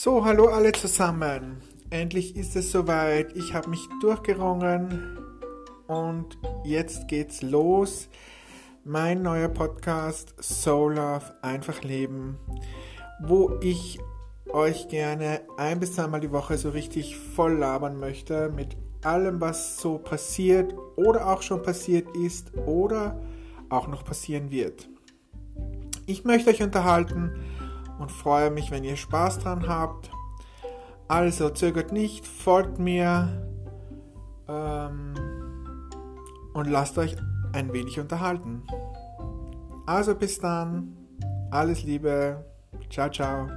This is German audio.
So, hallo alle zusammen. Endlich ist es soweit. Ich habe mich durchgerungen und jetzt geht's los. Mein neuer Podcast Soul Love einfach leben, wo ich euch gerne ein bis zweimal die Woche so richtig voll labern möchte mit allem, was so passiert oder auch schon passiert ist oder auch noch passieren wird. Ich möchte euch unterhalten und freue mich, wenn ihr Spaß dran habt. Also zögert nicht, folgt mir ähm, und lasst euch ein wenig unterhalten. Also bis dann, alles Liebe, ciao, ciao.